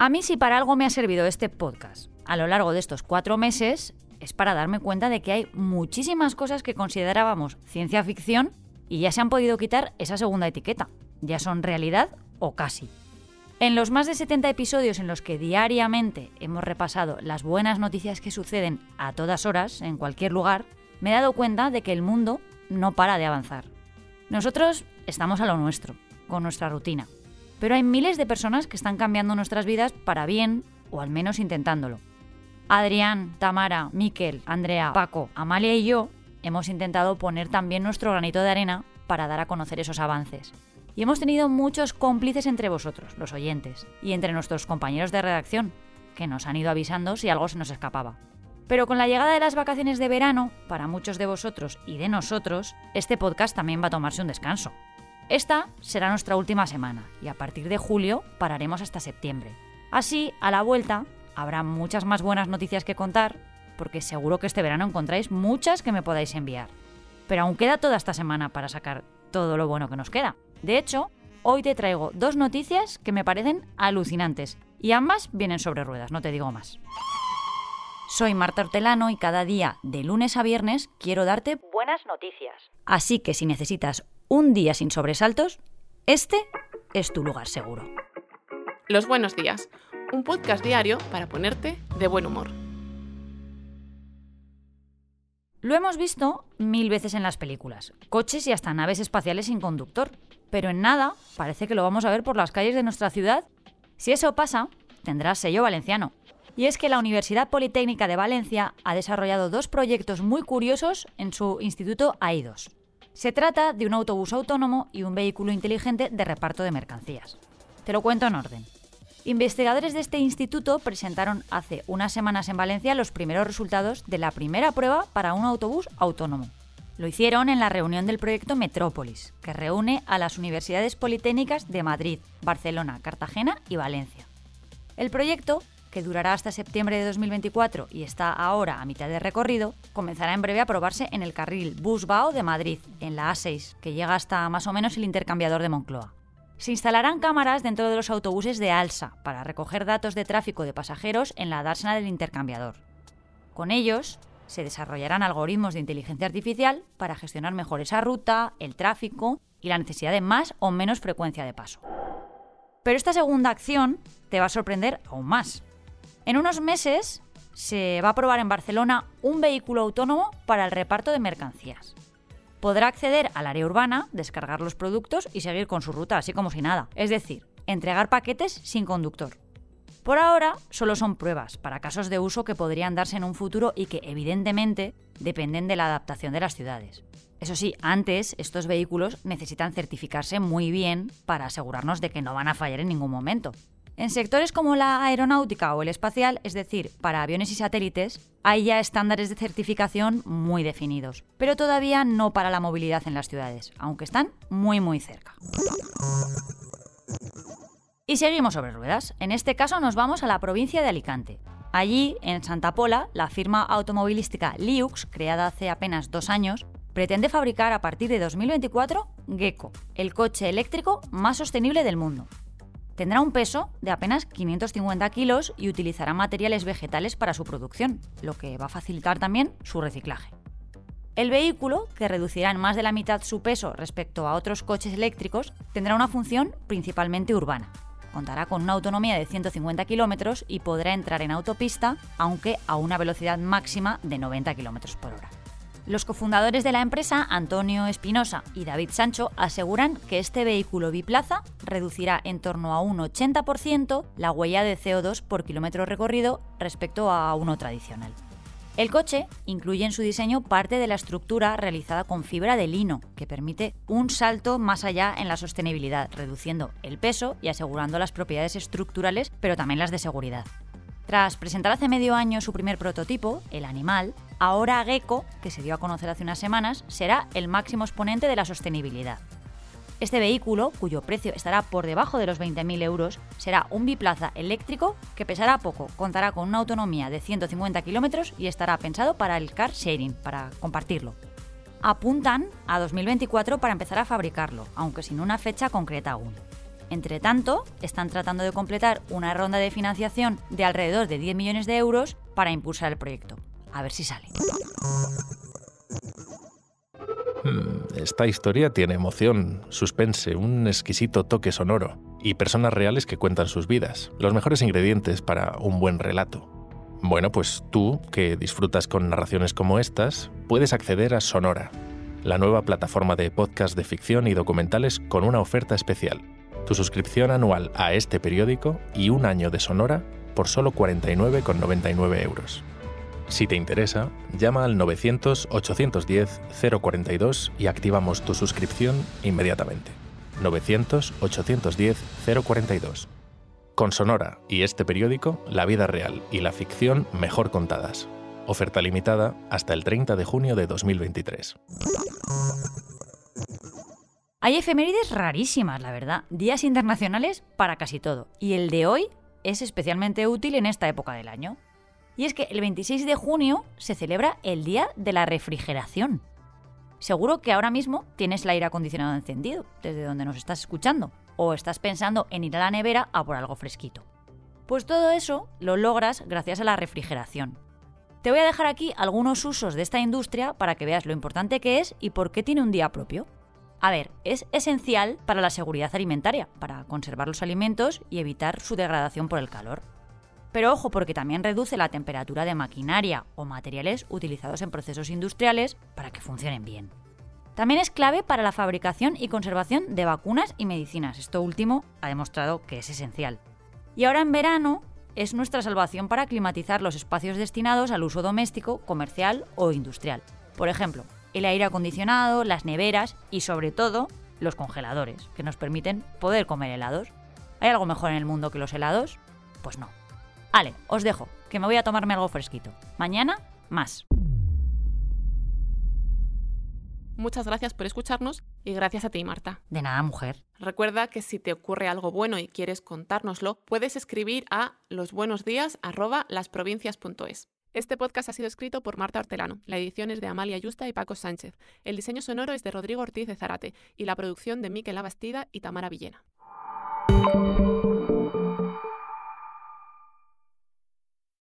A mí si para algo me ha servido este podcast a lo largo de estos cuatro meses es para darme cuenta de que hay muchísimas cosas que considerábamos ciencia ficción y ya se han podido quitar esa segunda etiqueta. Ya son realidad o casi. En los más de 70 episodios en los que diariamente hemos repasado las buenas noticias que suceden a todas horas, en cualquier lugar, me he dado cuenta de que el mundo no para de avanzar. Nosotros estamos a lo nuestro, con nuestra rutina, pero hay miles de personas que están cambiando nuestras vidas para bien, o al menos intentándolo. Adrián, Tamara, Miquel, Andrea, Paco, Amalia y yo hemos intentado poner también nuestro granito de arena para dar a conocer esos avances. Y hemos tenido muchos cómplices entre vosotros, los oyentes, y entre nuestros compañeros de redacción, que nos han ido avisando si algo se nos escapaba. Pero con la llegada de las vacaciones de verano, para muchos de vosotros y de nosotros, este podcast también va a tomarse un descanso. Esta será nuestra última semana y a partir de julio pararemos hasta septiembre. Así, a la vuelta, habrá muchas más buenas noticias que contar, porque seguro que este verano encontráis muchas que me podáis enviar. Pero aún queda toda esta semana para sacar todo lo bueno que nos queda. De hecho, hoy te traigo dos noticias que me parecen alucinantes y ambas vienen sobre ruedas, no te digo más. Soy Marta Hortelano y cada día, de lunes a viernes, quiero darte buenas noticias. Así que si necesitas un día sin sobresaltos, este es tu lugar seguro. Los buenos días, un podcast diario para ponerte de buen humor. Lo hemos visto mil veces en las películas, coches y hasta naves espaciales sin conductor, pero en nada parece que lo vamos a ver por las calles de nuestra ciudad. Si eso pasa, tendrá sello valenciano. Y es que la Universidad Politécnica de Valencia ha desarrollado dos proyectos muy curiosos en su instituto AI2. Se trata de un autobús autónomo y un vehículo inteligente de reparto de mercancías. Te lo cuento en orden. Investigadores de este instituto presentaron hace unas semanas en Valencia los primeros resultados de la primera prueba para un autobús autónomo. Lo hicieron en la reunión del proyecto Metrópolis, que reúne a las universidades politécnicas de Madrid, Barcelona, Cartagena y Valencia. El proyecto, que durará hasta septiembre de 2024 y está ahora a mitad de recorrido, comenzará en breve a probarse en el carril Busbao de Madrid, en la A6, que llega hasta más o menos el intercambiador de Moncloa. Se instalarán cámaras dentro de los autobuses de Alsa para recoger datos de tráfico de pasajeros en la dársena del intercambiador. Con ellos, se desarrollarán algoritmos de inteligencia artificial para gestionar mejor esa ruta, el tráfico y la necesidad de más o menos frecuencia de paso. Pero esta segunda acción te va a sorprender aún más. En unos meses se va a probar en Barcelona un vehículo autónomo para el reparto de mercancías podrá acceder al área urbana, descargar los productos y seguir con su ruta, así como si nada. Es decir, entregar paquetes sin conductor. Por ahora, solo son pruebas para casos de uso que podrían darse en un futuro y que, evidentemente, dependen de la adaptación de las ciudades. Eso sí, antes estos vehículos necesitan certificarse muy bien para asegurarnos de que no van a fallar en ningún momento. En sectores como la aeronáutica o el espacial, es decir, para aviones y satélites, hay ya estándares de certificación muy definidos, pero todavía no para la movilidad en las ciudades, aunque están muy muy cerca. Y seguimos sobre ruedas. En este caso nos vamos a la provincia de Alicante. Allí, en Santa Pola, la firma automovilística Liux, creada hace apenas dos años, pretende fabricar a partir de 2024 Gecko, el coche eléctrico más sostenible del mundo. Tendrá un peso de apenas 550 kilos y utilizará materiales vegetales para su producción, lo que va a facilitar también su reciclaje. El vehículo, que reducirá en más de la mitad su peso respecto a otros coches eléctricos, tendrá una función principalmente urbana. Contará con una autonomía de 150 kilómetros y podrá entrar en autopista, aunque a una velocidad máxima de 90 kilómetros por hora. Los cofundadores de la empresa, Antonio Espinosa y David Sancho, aseguran que este vehículo biplaza reducirá en torno a un 80% la huella de CO2 por kilómetro recorrido respecto a uno tradicional. El coche incluye en su diseño parte de la estructura realizada con fibra de lino, que permite un salto más allá en la sostenibilidad, reduciendo el peso y asegurando las propiedades estructurales, pero también las de seguridad. Tras presentar hace medio año su primer prototipo, el animal, ahora Gecko, que se dio a conocer hace unas semanas, será el máximo exponente de la sostenibilidad. Este vehículo, cuyo precio estará por debajo de los 20.000 euros, será un biplaza eléctrico que pesará poco, contará con una autonomía de 150 kilómetros y estará pensado para el car sharing, para compartirlo. apuntan a 2024 para empezar a fabricarlo, aunque sin una fecha concreta aún. Entre tanto, están tratando de completar una ronda de financiación de alrededor de 10 millones de euros para impulsar el proyecto. A ver si sale. Hmm, esta historia tiene emoción, suspense, un exquisito toque sonoro y personas reales que cuentan sus vidas, los mejores ingredientes para un buen relato. Bueno, pues tú, que disfrutas con narraciones como estas, puedes acceder a Sonora, la nueva plataforma de podcast de ficción y documentales con una oferta especial. Tu suscripción anual a este periódico y un año de Sonora por solo 49,99 euros. Si te interesa, llama al 900-810-042 y activamos tu suscripción inmediatamente. 900-810-042. Con Sonora y este periódico, la vida real y la ficción mejor contadas. Oferta limitada hasta el 30 de junio de 2023. Hay efemérides rarísimas, la verdad. Días internacionales para casi todo. Y el de hoy es especialmente útil en esta época del año. Y es que el 26 de junio se celebra el Día de la Refrigeración. Seguro que ahora mismo tienes el aire acondicionado encendido, desde donde nos estás escuchando o estás pensando en ir a la nevera a por algo fresquito. Pues todo eso lo logras gracias a la refrigeración. Te voy a dejar aquí algunos usos de esta industria para que veas lo importante que es y por qué tiene un día propio. A ver, es esencial para la seguridad alimentaria, para conservar los alimentos y evitar su degradación por el calor. Pero ojo porque también reduce la temperatura de maquinaria o materiales utilizados en procesos industriales para que funcionen bien. También es clave para la fabricación y conservación de vacunas y medicinas. Esto último ha demostrado que es esencial. Y ahora en verano es nuestra salvación para climatizar los espacios destinados al uso doméstico, comercial o industrial. Por ejemplo, el aire acondicionado, las neveras y sobre todo los congeladores, que nos permiten poder comer helados. ¿Hay algo mejor en el mundo que los helados? Pues no. Ale, os dejo, que me voy a tomarme algo fresquito. Mañana, más. Muchas gracias por escucharnos y gracias a ti, Marta. De nada, mujer. Recuerda que si te ocurre algo bueno y quieres contárnoslo, puedes escribir a losbuenosdías@lasprovincias.es. Este podcast ha sido escrito por Marta Hortelano, la edición es de Amalia Yusta y Paco Sánchez, el diseño sonoro es de Rodrigo Ortiz de Zarate y la producción de Miquel Abastida y Tamara Villena.